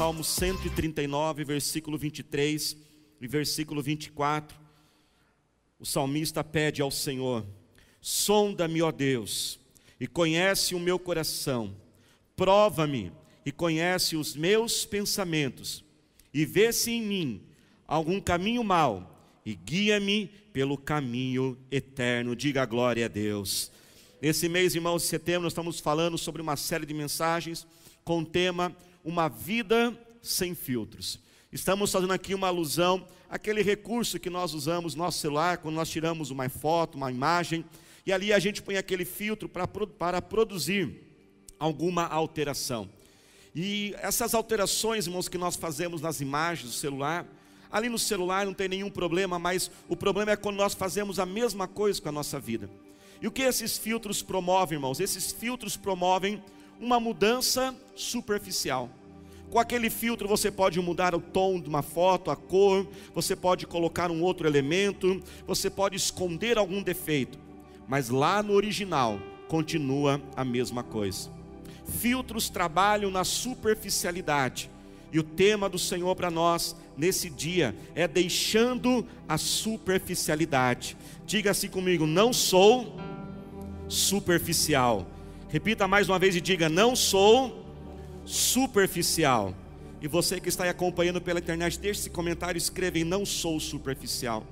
Salmo 139, versículo 23 e versículo 24, o salmista pede ao Senhor: Sonda-me, ó Deus, e conhece o meu coração, prova-me e conhece os meus pensamentos, e vê se em mim algum caminho mau, e guia-me pelo caminho eterno. Diga glória a Deus. Nesse mês, irmãos, de setembro, nós estamos falando sobre uma série de mensagens com o tema Uma Vida Sem Filtros. Estamos fazendo aqui uma alusão àquele recurso que nós usamos no nosso celular, quando nós tiramos uma foto, uma imagem, e ali a gente põe aquele filtro para, para produzir alguma alteração. E essas alterações, irmãos, que nós fazemos nas imagens do celular, ali no celular não tem nenhum problema, mas o problema é quando nós fazemos a mesma coisa com a nossa vida. E o que esses filtros promovem, irmãos? Esses filtros promovem uma mudança superficial. Com aquele filtro você pode mudar o tom de uma foto, a cor, você pode colocar um outro elemento, você pode esconder algum defeito, mas lá no original continua a mesma coisa. Filtros trabalham na superficialidade, e o tema do Senhor para nós nesse dia é deixando a superficialidade. Diga assim comigo: não sou superficial. Repita mais uma vez e diga: não sou superficial. E você que está aí acompanhando pela internet, deixe esse comentário, escreva em não sou superficial.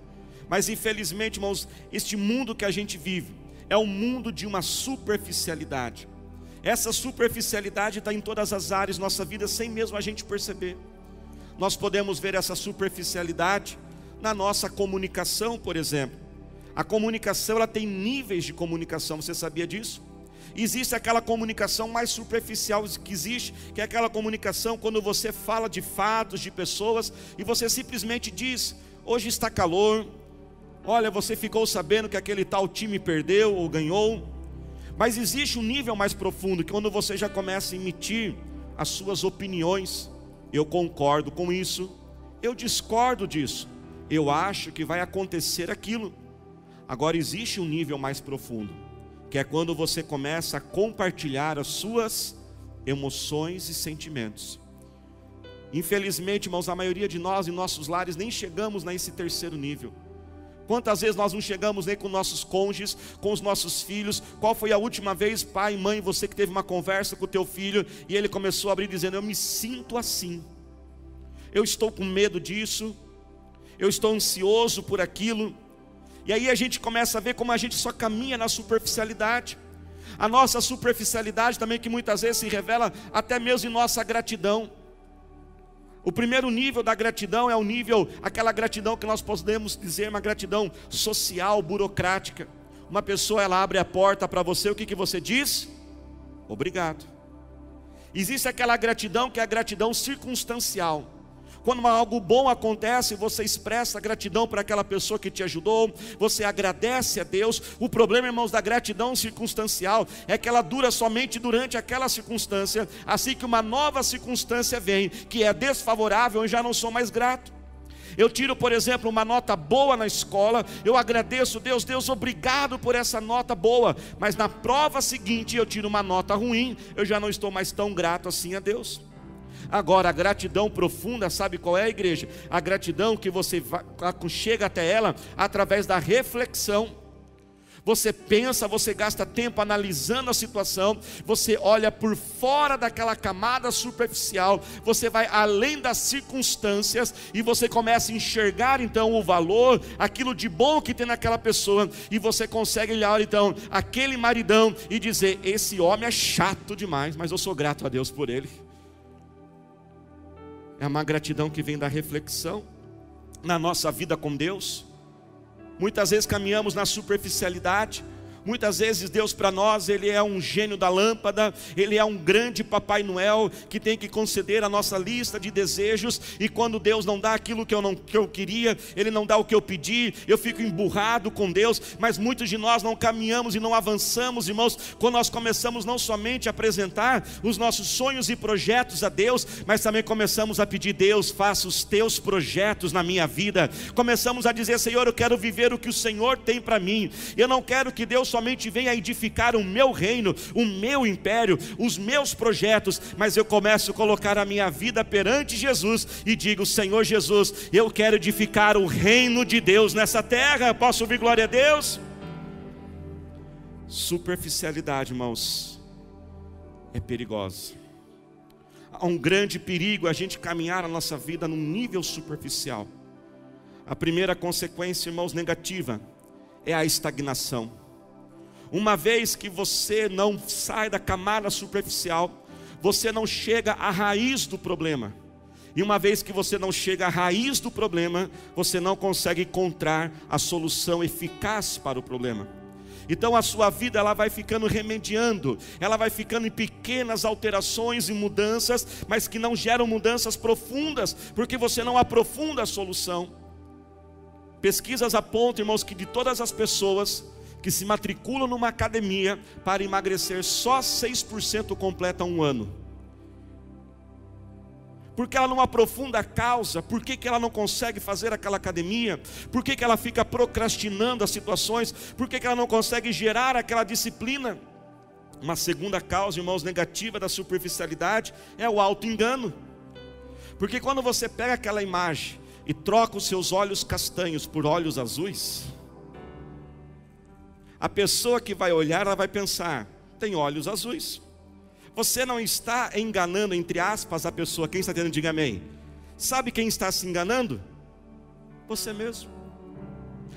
Mas infelizmente, irmãos, este mundo que a gente vive é um mundo de uma superficialidade. Essa superficialidade está em todas as áreas da nossa vida, sem mesmo a gente perceber. Nós podemos ver essa superficialidade na nossa comunicação, por exemplo. A comunicação ela tem níveis de comunicação, você sabia disso? Existe aquela comunicação mais superficial que existe, que é aquela comunicação quando você fala de fatos, de pessoas, e você simplesmente diz: hoje está calor, olha, você ficou sabendo que aquele tal time perdeu ou ganhou. Mas existe um nível mais profundo, que quando você já começa a emitir as suas opiniões, eu concordo com isso, eu discordo disso, eu acho que vai acontecer aquilo. Agora existe um nível mais profundo que é quando você começa a compartilhar as suas emoções e sentimentos. Infelizmente, irmãos, a maioria de nós em nossos lares nem chegamos nesse terceiro nível. Quantas vezes nós não chegamos nem com nossos cônjuges, com os nossos filhos? Qual foi a última vez, pai, mãe, você que teve uma conversa com o teu filho e ele começou a abrir dizendo: "Eu me sinto assim. Eu estou com medo disso. Eu estou ansioso por aquilo." E aí a gente começa a ver como a gente só caminha na superficialidade. A nossa superficialidade também que muitas vezes se revela até mesmo em nossa gratidão. O primeiro nível da gratidão é o nível, aquela gratidão que nós podemos dizer uma gratidão social, burocrática. Uma pessoa ela abre a porta para você, o que, que você diz? Obrigado. Existe aquela gratidão que é a gratidão circunstancial. Quando algo bom acontece, você expressa gratidão para aquela pessoa que te ajudou, você agradece a Deus. O problema, irmãos, da gratidão circunstancial é que ela dura somente durante aquela circunstância, assim que uma nova circunstância vem, que é desfavorável, eu já não sou mais grato. Eu tiro, por exemplo, uma nota boa na escola, eu agradeço Deus, Deus, obrigado por essa nota boa, mas na prova seguinte eu tiro uma nota ruim, eu já não estou mais tão grato assim a Deus. Agora, a gratidão profunda, sabe qual é a igreja? A gratidão que você chega até ela através da reflexão. Você pensa, você gasta tempo analisando a situação, você olha por fora daquela camada superficial, você vai além das circunstâncias e você começa a enxergar então o valor, aquilo de bom que tem naquela pessoa, e você consegue olhar então aquele maridão e dizer: Esse homem é chato demais, mas eu sou grato a Deus por ele. É uma gratidão que vem da reflexão na nossa vida com Deus. Muitas vezes caminhamos na superficialidade, Muitas vezes Deus para nós, Ele é um gênio da lâmpada, Ele é um grande Papai Noel que tem que conceder a nossa lista de desejos, e quando Deus não dá aquilo que eu, não, que eu queria, Ele não dá o que eu pedi, eu fico emburrado com Deus, mas muitos de nós não caminhamos e não avançamos, irmãos, quando nós começamos não somente a apresentar os nossos sonhos e projetos a Deus, mas também começamos a pedir, Deus, faça os teus projetos na minha vida, começamos a dizer, Senhor, eu quero viver o que o Senhor tem para mim, eu não quero que Deus somente venho a edificar o meu reino, o meu império, os meus projetos, mas eu começo a colocar a minha vida perante Jesus e digo: Senhor Jesus, eu quero edificar o reino de Deus nessa terra. Posso ouvir glória a Deus? Superficialidade, irmãos, é perigosa. Há um grande perigo a gente caminhar a nossa vida num nível superficial. A primeira consequência, irmãos, negativa, é a estagnação. Uma vez que você não sai da camada superficial, você não chega à raiz do problema. E uma vez que você não chega à raiz do problema, você não consegue encontrar a solução eficaz para o problema. Então a sua vida ela vai ficando remediando, ela vai ficando em pequenas alterações e mudanças, mas que não geram mudanças profundas, porque você não aprofunda a solução. Pesquisas apontam, irmãos, que de todas as pessoas que se matriculam numa academia para emagrecer, só 6% completam um ano porque ela não aprofunda a causa, por que, que ela não consegue fazer aquela academia, por que, que ela fica procrastinando as situações, por que, que ela não consegue gerar aquela disciplina. Uma segunda causa, irmãos, negativa da superficialidade é o auto-engano. Porque quando você pega aquela imagem e troca os seus olhos castanhos por olhos azuis, a pessoa que vai olhar, ela vai pensar: tem olhos azuis. Você não está enganando, entre aspas, a pessoa. Quem está tendo, diga amém. Sabe quem está se enganando? Você mesmo.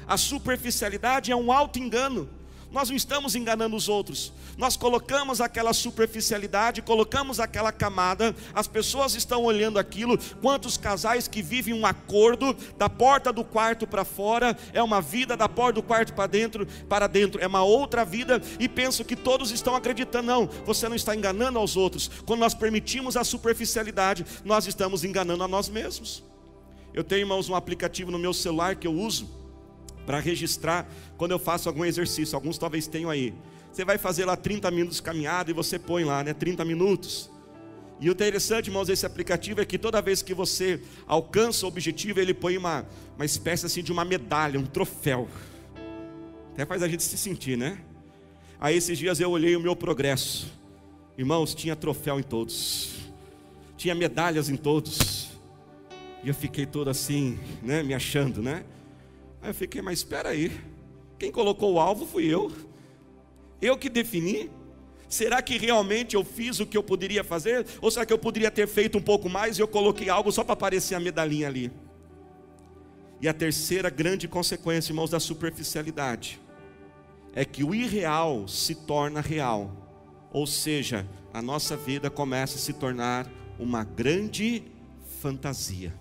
A superficialidade é um alto engano. Nós não estamos enganando os outros. Nós colocamos aquela superficialidade, colocamos aquela camada, as pessoas estão olhando aquilo. Quantos casais que vivem um acordo da porta do quarto para fora, é uma vida da porta do quarto para dentro, para dentro, é uma outra vida e penso que todos estão acreditando. Não, você não está enganando aos outros. Quando nós permitimos a superficialidade, nós estamos enganando a nós mesmos. Eu tenho, irmãos, um aplicativo no meu celular que eu uso para registrar quando eu faço algum exercício. Alguns talvez tenham aí. Você vai fazer lá 30 minutos de caminhada e você põe lá, né? 30 minutos. E o interessante, irmãos, desse aplicativo é que toda vez que você alcança o objetivo, ele põe uma, uma espécie assim de uma medalha, um troféu. Até faz a gente se sentir, né? Aí esses dias eu olhei o meu progresso. Irmãos, tinha troféu em todos. Tinha medalhas em todos. E eu fiquei todo assim, né, me achando, né? Aí eu fiquei, mas espera aí. Quem colocou o alvo fui eu. Eu que defini. Será que realmente eu fiz o que eu poderia fazer? Ou será que eu poderia ter feito um pouco mais e eu coloquei algo só para aparecer a medalhinha ali? E a terceira grande consequência, irmãos, da superficialidade é que o irreal se torna real. Ou seja, a nossa vida começa a se tornar uma grande fantasia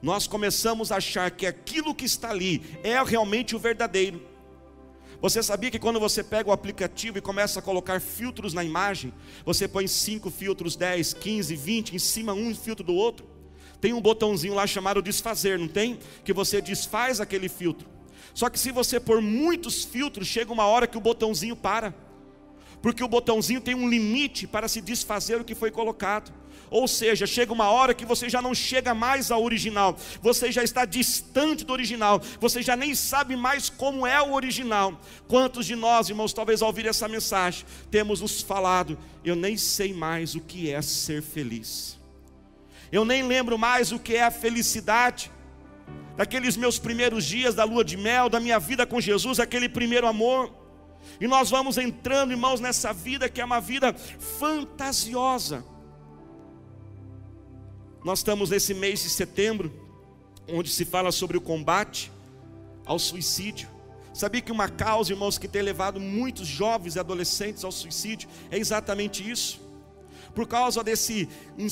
nós começamos a achar que aquilo que está ali é realmente o verdadeiro. Você sabia que quando você pega o aplicativo e começa a colocar filtros na imagem, você põe 5 filtros, 10, 15, 20 em cima um filtro do outro? Tem um botãozinho lá chamado desfazer, não tem? Que você desfaz aquele filtro. Só que se você pôr muitos filtros, chega uma hora que o botãozinho para. Porque o botãozinho tem um limite para se desfazer o que foi colocado. Ou seja, chega uma hora que você já não chega mais ao original, você já está distante do original, você já nem sabe mais como é o original. Quantos de nós, irmãos, talvez ao ouvir essa mensagem, temos nos falado, eu nem sei mais o que é ser feliz, eu nem lembro mais o que é a felicidade, daqueles meus primeiros dias da lua de mel, da minha vida com Jesus, aquele primeiro amor. E nós vamos entrando, irmãos, nessa vida que é uma vida fantasiosa. Nós estamos nesse mês de setembro, onde se fala sobre o combate ao suicídio. Sabia que uma causa, irmãos, que tem levado muitos jovens e adolescentes ao suicídio é exatamente isso. Por causa desse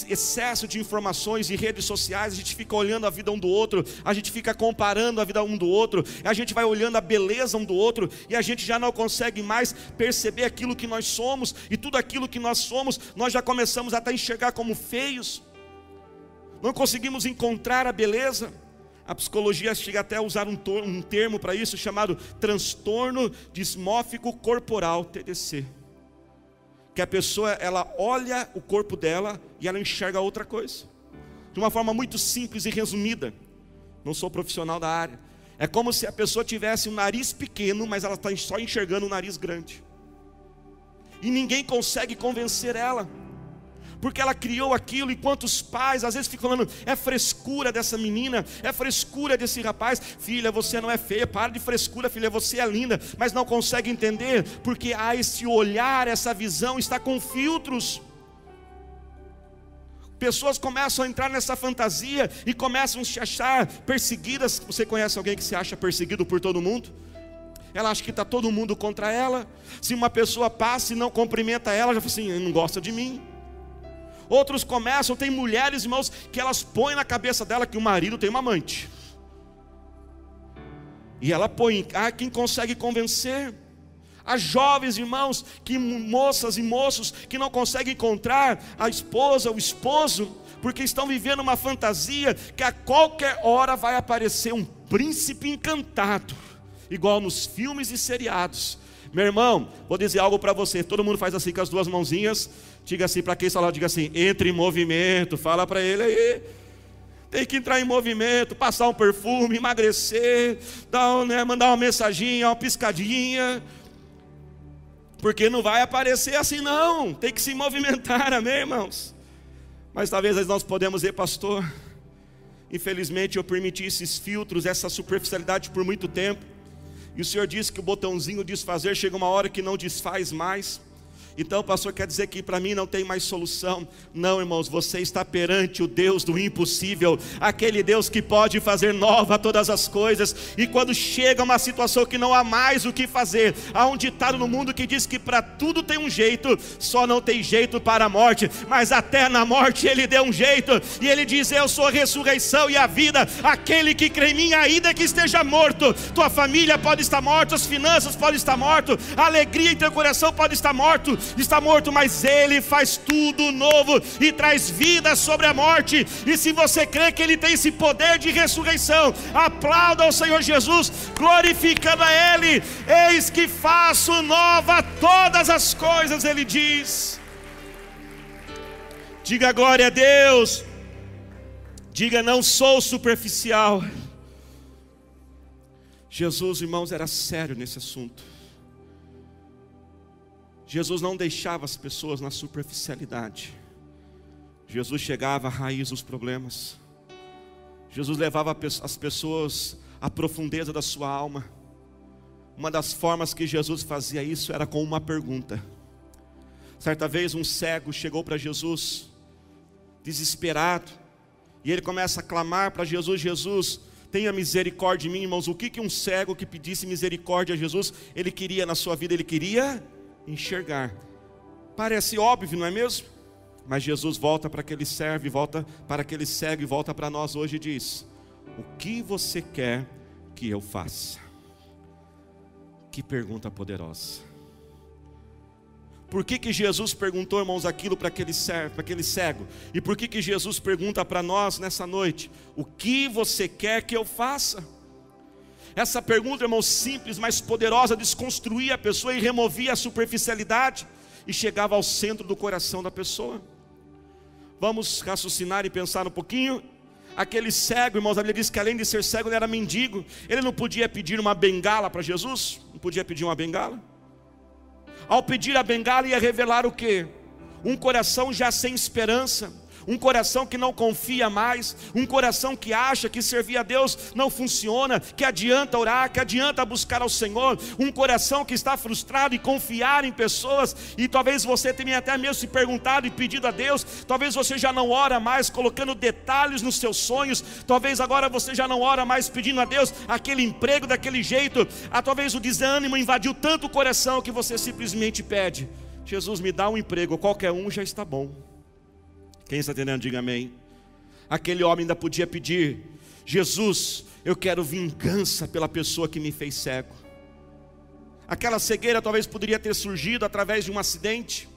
excesso de informações e redes sociais, a gente fica olhando a vida um do outro, a gente fica comparando a vida um do outro, a gente vai olhando a beleza um do outro e a gente já não consegue mais perceber aquilo que nós somos e tudo aquilo que nós somos, nós já começamos até a enxergar como feios não conseguimos encontrar a beleza. A psicologia chega até a usar um, um termo para isso chamado transtorno dismórfico corporal, TDC. Que a pessoa ela olha o corpo dela e ela enxerga outra coisa. De uma forma muito simples e resumida. Não sou profissional da área. É como se a pessoa tivesse um nariz pequeno, mas ela está só enxergando um nariz grande. E ninguém consegue convencer ela. Porque ela criou aquilo, enquanto os pais às vezes ficam falando, é frescura dessa menina, é frescura desse rapaz, filha, você não é feia, para de frescura, filha, você é linda, mas não consegue entender, porque há esse olhar, essa visão está com filtros. Pessoas começam a entrar nessa fantasia e começam a se achar perseguidas. Você conhece alguém que se acha perseguido por todo mundo? Ela acha que está todo mundo contra ela. Se uma pessoa passa e não cumprimenta ela, já fala assim: não gosta de mim. Outros começam, tem mulheres, irmãos, que elas põem na cabeça dela que o marido tem uma amante. E ela põe, ah, quem consegue convencer? As jovens irmãos, que moças e moços que não conseguem encontrar a esposa, o esposo, porque estão vivendo uma fantasia que a qualquer hora vai aparecer um príncipe encantado, igual nos filmes e seriados. Meu irmão, vou dizer algo para você. Todo mundo faz assim com as duas mãozinhas. Diga assim para quem está lá, diga assim: entre em movimento. Fala para ele aí. Tem que entrar em movimento, passar um perfume, emagrecer, dar, né, mandar uma mensaginha, uma piscadinha. Porque não vai aparecer assim, não. Tem que se movimentar, amém, irmãos? Mas talvez nós podemos dizer, pastor. Infelizmente eu permiti esses filtros, essa superficialidade por muito tempo. E o Senhor disse que o botãozinho desfazer chega uma hora que não desfaz mais. Então, pastor, quer dizer que para mim não tem mais solução. Não, irmãos, você está perante o Deus do impossível, aquele Deus que pode fazer nova todas as coisas. E quando chega uma situação que não há mais o que fazer, há um ditado no mundo que diz que para tudo tem um jeito, só não tem jeito para a morte, mas até na morte ele deu um jeito. E ele diz: Eu sou a ressurreição e a vida. Aquele que crê em mim, ainda que esteja morto, tua família pode estar morta, as finanças podem estar mortas, a alegria em teu coração pode estar morto está morto, mas Ele faz tudo novo e traz vida sobre a morte. E se você crê que Ele tem esse poder de ressurreição, aplauda ao Senhor Jesus, glorificando a Ele. Eis que faço nova todas as coisas, Ele diz. Diga glória a Deus. Diga, não sou superficial. Jesus, irmãos, era sério nesse assunto. Jesus não deixava as pessoas na superficialidade. Jesus chegava à raiz dos problemas. Jesus levava as pessoas à profundeza da sua alma. Uma das formas que Jesus fazia isso era com uma pergunta. Certa vez um cego chegou para Jesus, desesperado, e ele começa a clamar para Jesus: Jesus, tenha misericórdia de mim, irmãos. O que, que um cego que pedisse misericórdia a Jesus, ele queria na sua vida? Ele queria enxergar. Parece óbvio, não é mesmo? Mas Jesus volta para aquele servo, volta para aquele cego e volta para nós hoje e diz: O que você quer que eu faça? Que pergunta poderosa. Por que, que Jesus perguntou, irmãos, aquilo para aquele para aquele cego? E por que, que Jesus pergunta para nós nessa noite: O que você quer que eu faça? Essa pergunta, irmão, simples, mas poderosa, desconstruía a pessoa e removia a superficialidade e chegava ao centro do coração da pessoa. Vamos raciocinar e pensar um pouquinho. Aquele cego, irmãos, a Bíblia diz que além de ser cego, ele era mendigo. Ele não podia pedir uma bengala para Jesus? Não podia pedir uma bengala? Ao pedir a bengala, ia revelar o que? Um coração já sem esperança um coração que não confia mais, um coração que acha que servir a Deus não funciona, que adianta orar, que adianta buscar ao Senhor, um coração que está frustrado e confiar em pessoas, e talvez você tenha até mesmo se perguntado e pedido a Deus, talvez você já não ora mais colocando detalhes nos seus sonhos, talvez agora você já não ora mais pedindo a Deus aquele emprego daquele jeito, ah, talvez o desânimo invadiu tanto o coração que você simplesmente pede. Jesus me dá um emprego, qualquer um já está bom. Quem está entendendo, diga amém. Aquele homem ainda podia pedir: Jesus, eu quero vingança pela pessoa que me fez cego. Aquela cegueira talvez poderia ter surgido através de um acidente.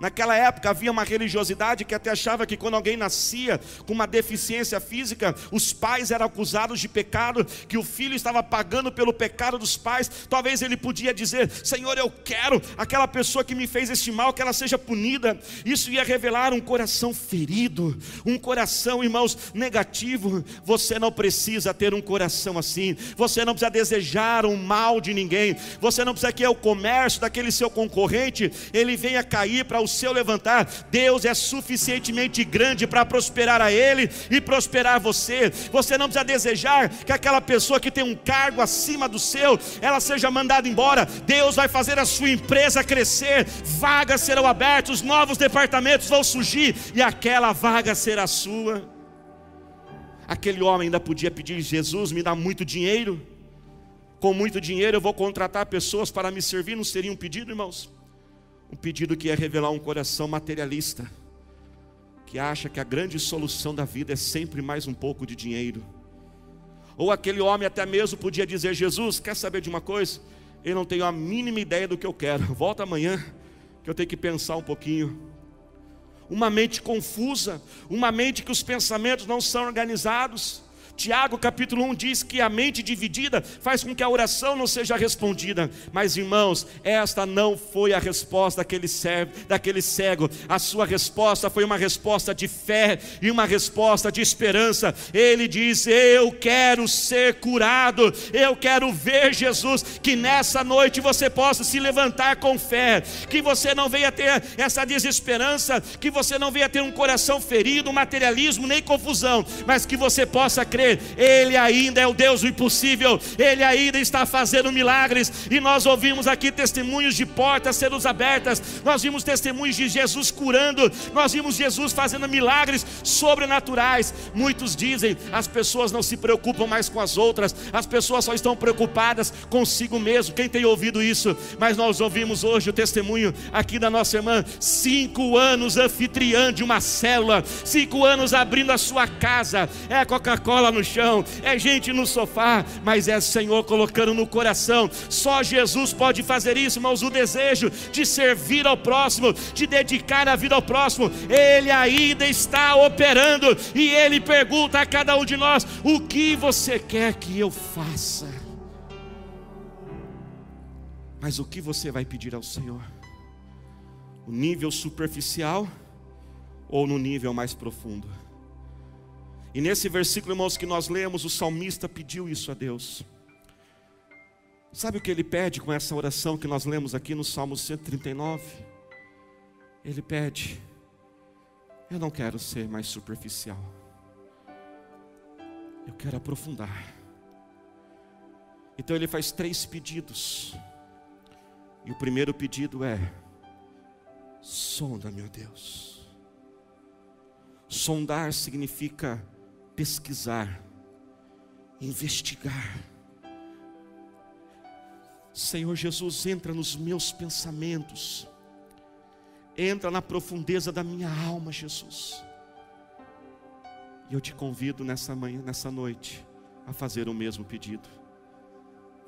Naquela época havia uma religiosidade que até achava que quando alguém nascia com uma deficiência física, os pais eram acusados de pecado, que o filho estava pagando pelo pecado dos pais. Talvez ele podia dizer: Senhor, eu quero aquela pessoa que me fez este mal, que ela seja punida. Isso ia revelar um coração ferido, um coração, irmãos, negativo. Você não precisa ter um coração assim, você não precisa desejar o um mal de ninguém, você não precisa que o comércio daquele seu concorrente ele venha cair para o seu levantar. Deus é suficientemente grande para prosperar a ele e prosperar você. Você não precisa desejar que aquela pessoa que tem um cargo acima do seu, ela seja mandada embora. Deus vai fazer a sua empresa crescer, vagas serão abertas, novos departamentos vão surgir e aquela vaga será sua. Aquele homem ainda podia pedir: Jesus, me dá muito dinheiro. Com muito dinheiro eu vou contratar pessoas para me servir. Não seria um pedido, irmãos? Um pedido que é revelar um coração materialista, que acha que a grande solução da vida é sempre mais um pouco de dinheiro. Ou aquele homem até mesmo podia dizer: Jesus, quer saber de uma coisa? Eu não tenho a mínima ideia do que eu quero. Volta amanhã, que eu tenho que pensar um pouquinho. Uma mente confusa, uma mente que os pensamentos não são organizados. Tiago capítulo 1 diz que a mente dividida faz com que a oração não seja respondida. Mas irmãos, esta não foi a resposta daquele, servo, daquele cego. A sua resposta foi uma resposta de fé e uma resposta de esperança. Ele diz: Eu quero ser curado, eu quero ver Jesus. Que nessa noite você possa se levantar com fé, que você não venha ter essa desesperança, que você não venha ter um coração ferido, materialismo nem confusão, mas que você possa crer ele ainda é o Deus do impossível, Ele ainda está fazendo milagres, e nós ouvimos aqui testemunhos de portas sendo abertas, nós vimos testemunhos de Jesus curando, nós vimos Jesus fazendo milagres sobrenaturais. Muitos dizem, as pessoas não se preocupam mais com as outras, as pessoas só estão preocupadas consigo mesmo. Quem tem ouvido isso? Mas nós ouvimos hoje o testemunho aqui da nossa irmã, cinco anos anfitriã de uma célula, cinco anos abrindo a sua casa, é Coca-Cola no chão, é gente no sofá, mas é Senhor colocando no coração. Só Jesus pode fazer isso, irmãos. O desejo de servir ao próximo, de dedicar a vida ao próximo, Ele ainda está operando e Ele pergunta a cada um de nós: o que você quer que eu faça? Mas o que você vai pedir ao Senhor? O nível superficial ou no nível mais profundo? E nesse versículo, irmãos, que nós lemos, o salmista pediu isso a Deus. Sabe o que ele pede com essa oração que nós lemos aqui no Salmo 139? Ele pede: Eu não quero ser mais superficial, eu quero aprofundar. Então ele faz três pedidos. E o primeiro pedido é: sonda, meu Deus. Sondar significa pesquisar, investigar. Senhor Jesus, entra nos meus pensamentos, entra na profundeza da minha alma, Jesus. E eu te convido nessa manhã, nessa noite, a fazer o mesmo pedido.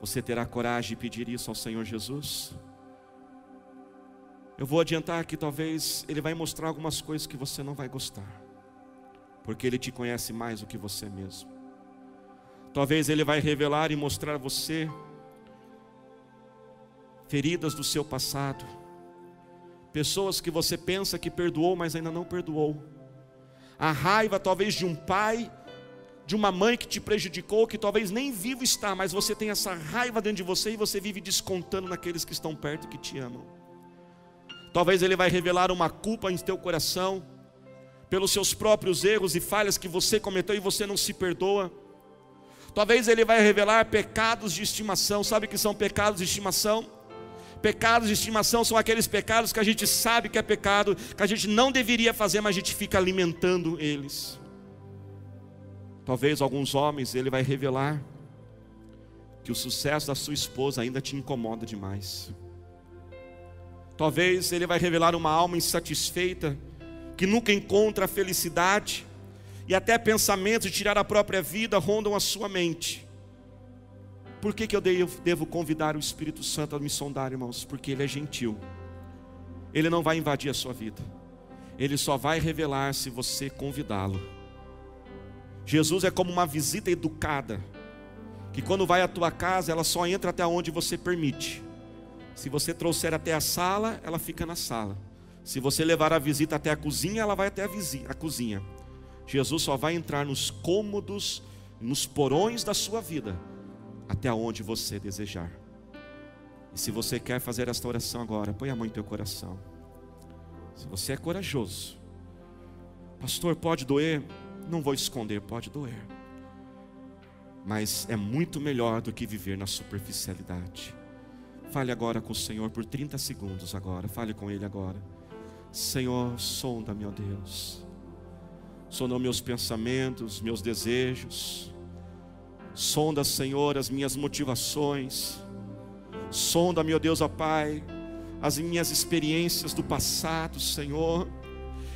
Você terá coragem de pedir isso ao Senhor Jesus? Eu vou adiantar que talvez Ele vai mostrar algumas coisas que você não vai gostar porque Ele te conhece mais do que você mesmo. Talvez Ele vai revelar e mostrar a você feridas do seu passado, pessoas que você pensa que perdoou, mas ainda não perdoou. A raiva, talvez, de um pai, de uma mãe que te prejudicou, que talvez nem vivo está, mas você tem essa raiva dentro de você e você vive descontando naqueles que estão perto e que te amam. Talvez Ele vai revelar uma culpa em teu coração, pelos seus próprios erros e falhas que você cometeu e você não se perdoa. Talvez ele vai revelar pecados de estimação. Sabe que são pecados de estimação? Pecados de estimação são aqueles pecados que a gente sabe que é pecado, que a gente não deveria fazer, mas a gente fica alimentando eles. Talvez alguns homens ele vai revelar que o sucesso da sua esposa ainda te incomoda demais. Talvez ele vai revelar uma alma insatisfeita que nunca encontra a felicidade, e até pensamentos de tirar a própria vida rondam a sua mente. Por que, que eu devo convidar o Espírito Santo a me sondar, irmãos? Porque Ele é gentil. ele não vai invadir a sua vida. Ele só vai revelar se você convidá-lo. Jesus é como uma visita educada, que quando vai à tua casa, ela só entra até onde você permite. Se você trouxer até a sala, ela fica na sala. Se você levar a visita até a cozinha, ela vai até a, vizinha, a cozinha. Jesus só vai entrar nos cômodos, nos porões da sua vida, até onde você desejar. E se você quer fazer esta oração agora, põe a mão em teu coração. Se você é corajoso, pastor, pode doer? Não vou esconder, pode doer. Mas é muito melhor do que viver na superficialidade. Fale agora com o Senhor por 30 segundos agora. Fale com Ele agora. Senhor, sonda, meu Deus. Sonda meus pensamentos, meus desejos. Sonda, Senhor, as minhas motivações. Sonda, meu Deus, ó Pai, as minhas experiências do passado, Senhor.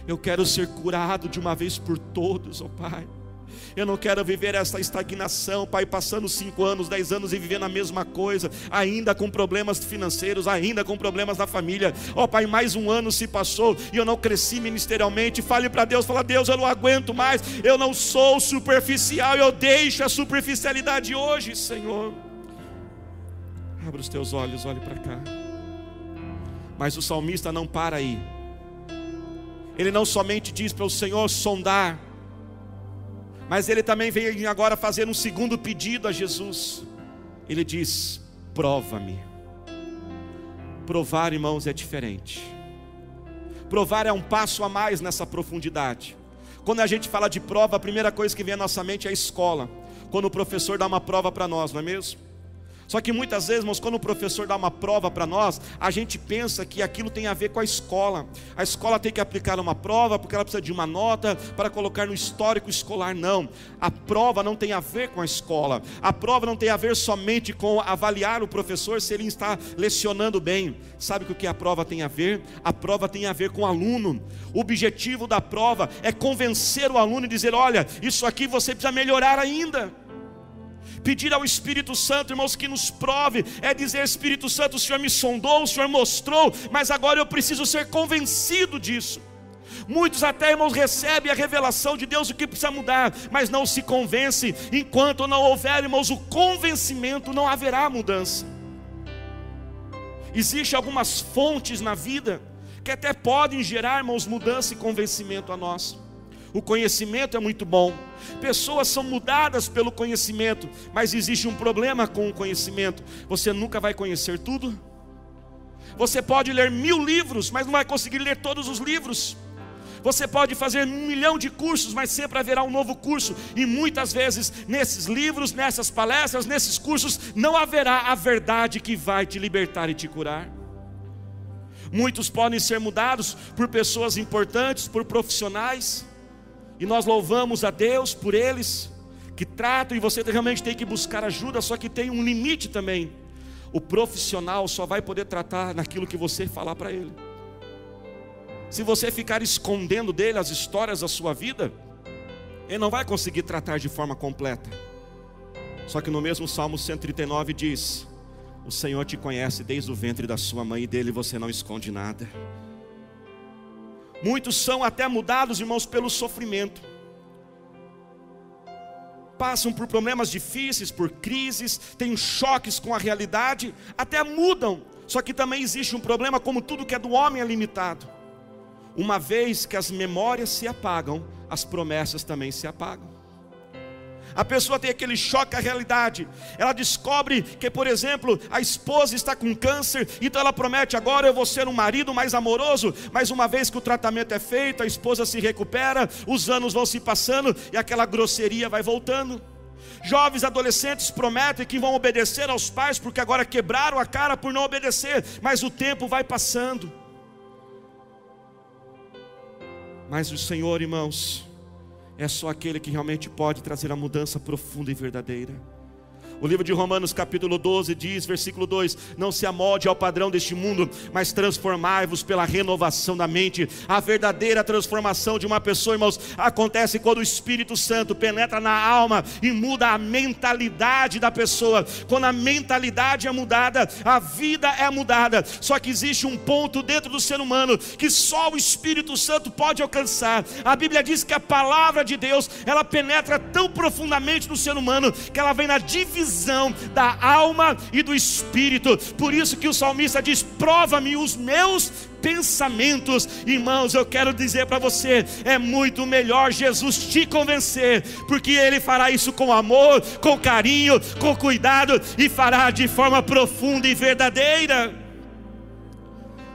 Eu quero ser curado de uma vez por todos, ó Pai. Eu não quero viver essa estagnação, Pai, passando cinco anos, dez anos e vivendo a mesma coisa, ainda com problemas financeiros, ainda com problemas na família. Ó oh, Pai, mais um ano se passou e eu não cresci ministerialmente. Fale para Deus, fala, Deus, eu não aguento mais, eu não sou superficial, eu deixo a superficialidade hoje, Senhor. Abra os teus olhos, olhe para cá. Mas o salmista não para aí. Ele não somente diz para o Senhor sondar, mas ele também veio agora fazer um segundo pedido a Jesus. Ele diz: prova-me. Provar, irmãos, é diferente. Provar é um passo a mais nessa profundidade. Quando a gente fala de prova, a primeira coisa que vem à nossa mente é a escola. Quando o professor dá uma prova para nós, não é mesmo? Só que muitas vezes, irmãos, quando o professor dá uma prova para nós, a gente pensa que aquilo tem a ver com a escola. A escola tem que aplicar uma prova porque ela precisa de uma nota para colocar no histórico escolar. Não. A prova não tem a ver com a escola. A prova não tem a ver somente com avaliar o professor se ele está lecionando bem. Sabe o que a prova tem a ver? A prova tem a ver com o aluno. O objetivo da prova é convencer o aluno e dizer: olha, isso aqui você precisa melhorar ainda pedir ao Espírito Santo, irmãos, que nos prove, é dizer: Espírito Santo, o Senhor me sondou, o Senhor mostrou, mas agora eu preciso ser convencido disso. Muitos até, irmãos, recebem a revelação de Deus o que precisa mudar, mas não se convence. Enquanto não houver, irmãos, o convencimento, não haverá mudança. Existem algumas fontes na vida que até podem gerar, irmãos, mudança e convencimento a nós. O conhecimento é muito bom. Pessoas são mudadas pelo conhecimento, mas existe um problema com o conhecimento. Você nunca vai conhecer tudo. Você pode ler mil livros, mas não vai conseguir ler todos os livros. Você pode fazer um milhão de cursos, mas sempre haverá um novo curso. E muitas vezes, nesses livros, nessas palestras, nesses cursos, não haverá a verdade que vai te libertar e te curar. Muitos podem ser mudados por pessoas importantes, por profissionais. E nós louvamos a Deus por eles que tratam e você realmente tem que buscar ajuda, só que tem um limite também. O profissional só vai poder tratar naquilo que você falar para ele. Se você ficar escondendo dele as histórias da sua vida, ele não vai conseguir tratar de forma completa. Só que no mesmo Salmo 139 diz: O Senhor te conhece desde o ventre da sua mãe e dele você não esconde nada. Muitos são até mudados, irmãos, pelo sofrimento. Passam por problemas difíceis, por crises, têm choques com a realidade, até mudam. Só que também existe um problema, como tudo que é do homem é limitado. Uma vez que as memórias se apagam, as promessas também se apagam. A pessoa tem aquele choque à realidade. Ela descobre que, por exemplo, a esposa está com câncer, então ela promete: agora eu vou ser um marido mais amoroso. Mas uma vez que o tratamento é feito, a esposa se recupera, os anos vão se passando e aquela grosseria vai voltando. Jovens adolescentes prometem que vão obedecer aos pais porque agora quebraram a cara por não obedecer, mas o tempo vai passando. Mas o Senhor, irmãos, é só aquele que realmente pode trazer a mudança profunda e verdadeira. O livro de Romanos, capítulo 12, diz, versículo 2: Não se amolde ao padrão deste mundo, mas transformai-vos pela renovação da mente. A verdadeira transformação de uma pessoa, irmãos, acontece quando o Espírito Santo penetra na alma e muda a mentalidade da pessoa. Quando a mentalidade é mudada, a vida é mudada. Só que existe um ponto dentro do ser humano que só o Espírito Santo pode alcançar. A Bíblia diz que a palavra de Deus, ela penetra tão profundamente no ser humano que ela vem na divisão da alma e do espírito. Por isso que o salmista diz: "Prova-me os meus pensamentos". Irmãos, eu quero dizer para você, é muito melhor Jesus te convencer, porque ele fará isso com amor, com carinho, com cuidado e fará de forma profunda e verdadeira.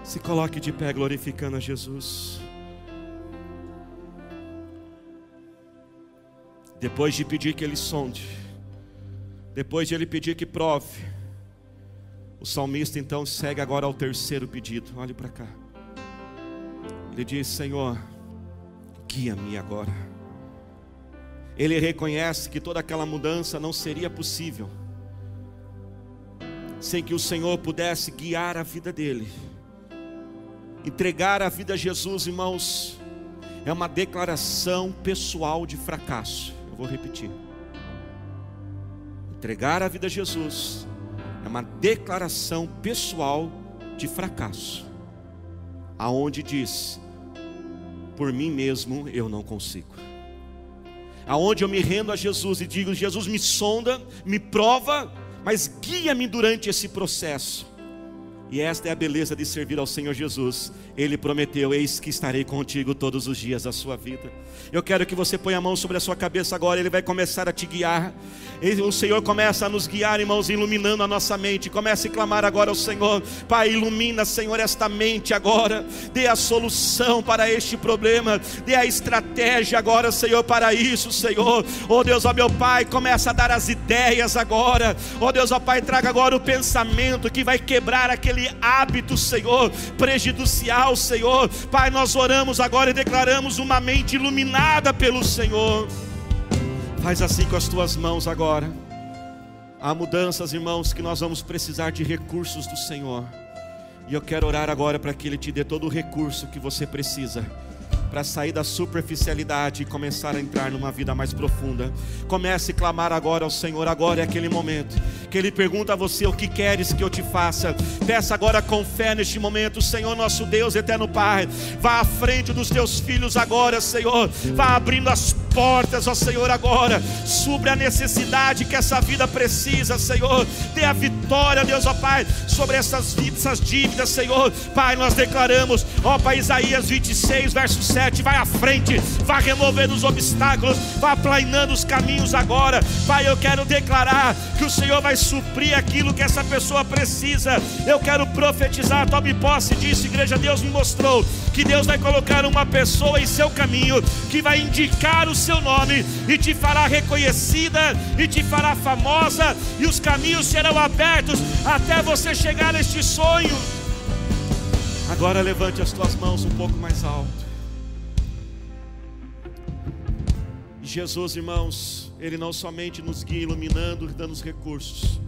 Se coloque de pé glorificando a Jesus. Depois de pedir que ele sonde, depois de ele pedir que prove, o salmista então segue agora ao terceiro pedido. Olhe para cá. Ele diz: Senhor, guia-me agora. Ele reconhece que toda aquela mudança não seria possível sem que o Senhor pudesse guiar a vida dele. Entregar a vida a Jesus, irmãos, é uma declaração pessoal de fracasso. Eu vou repetir. Entregar a vida a Jesus é uma declaração pessoal de fracasso, aonde diz: por mim mesmo eu não consigo. Aonde eu me rendo a Jesus e digo: Jesus me sonda, me prova, mas guia-me durante esse processo. E esta é a beleza de servir ao Senhor Jesus. Ele prometeu: Eis que estarei contigo todos os dias da sua vida. Eu quero que você ponha a mão sobre a sua cabeça agora. Ele vai começar a te guiar. O Senhor começa a nos guiar, irmãos, iluminando a nossa mente. Comece a clamar agora ao Senhor: Pai, ilumina, Senhor, esta mente agora. Dê a solução para este problema. Dê a estratégia agora, Senhor, para isso, Senhor. Oh Deus, ó meu Pai, começa a dar as ideias agora. Oh Deus, ó Pai, traga agora o pensamento que vai quebrar aquele aquele hábito, Senhor, prejudicial, Senhor. Pai, nós oramos agora e declaramos uma mente iluminada pelo Senhor. Faz assim com as tuas mãos agora. Há mudanças, irmãos, que nós vamos precisar de recursos do Senhor. E eu quero orar agora para que Ele te dê todo o recurso que você precisa para sair da superficialidade e começar a entrar numa vida mais profunda. Comece a clamar agora ao Senhor, agora é aquele momento que Ele pergunta a você o que queres que eu te faça. Peça agora com fé neste momento, Senhor nosso Deus, eterno Pai, vá à frente dos teus filhos agora, Senhor, vá abrindo as portas, ó Senhor, agora, sobre a necessidade que essa vida precisa, Senhor, dê a vitória, Deus, ó Pai, sobre essas vidas, essas dívidas, Senhor, Pai, nós declaramos, ó Pai, Isaías 26, verso 7 vai à frente, vá removendo os obstáculos, vá aplanando os caminhos agora. Pai, eu quero declarar que o Senhor vai suprir aquilo que essa pessoa precisa. Eu quero profetizar, tome posse disso, igreja. Deus me mostrou que Deus vai colocar uma pessoa em seu caminho que vai indicar o seu nome e te fará reconhecida e te fará famosa, e os caminhos serão abertos até você chegar neste sonho. Agora levante as tuas mãos um pouco mais alto. Jesus, irmãos, Ele não somente nos guia iluminando e dando os recursos,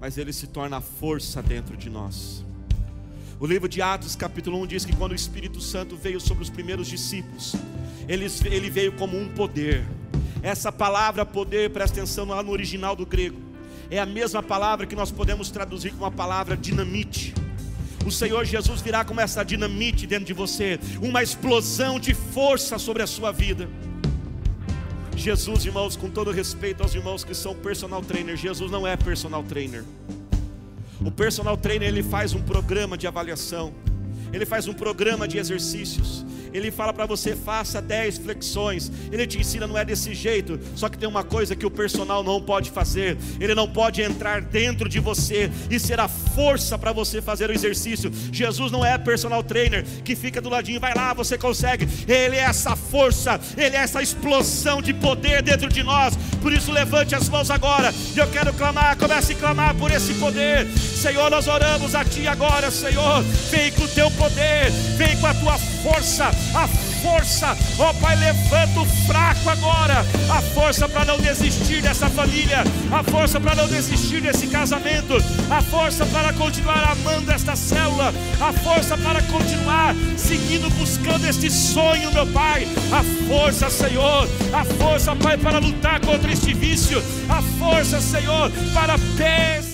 mas Ele se torna a força dentro de nós. O livro de Atos, capítulo 1, diz que quando o Espírito Santo veio sobre os primeiros discípulos, ele, ele veio como um poder. Essa palavra poder, presta atenção lá no original do grego, é a mesma palavra que nós podemos traduzir como a palavra dinamite. O Senhor Jesus virá como essa dinamite dentro de você, uma explosão de força sobre a sua vida. Jesus, irmãos, com todo respeito aos irmãos que são personal trainer, Jesus não é personal trainer. O personal trainer ele faz um programa de avaliação, ele faz um programa de exercícios, ele fala para você, faça 10 flexões. Ele te ensina, não é desse jeito. Só que tem uma coisa que o personal não pode fazer: ele não pode entrar dentro de você e ser a força para você fazer o exercício. Jesus não é personal trainer que fica do ladinho, vai lá, você consegue. Ele é essa força, ele é essa explosão de poder dentro de nós. Por isso, levante as mãos agora. E eu quero clamar, comece a clamar por esse poder. Senhor, nós oramos a Ti agora, Senhor. Vem com o Teu poder, vem com a Tua força a força, ó Pai, levanta o fraco agora, a força para não desistir dessa família, a força para não desistir desse casamento, a força para continuar amando esta célula, a força para continuar seguindo, buscando este sonho, meu Pai, a força, Senhor, a força, Pai, para lutar contra este vício, a força, Senhor, para pés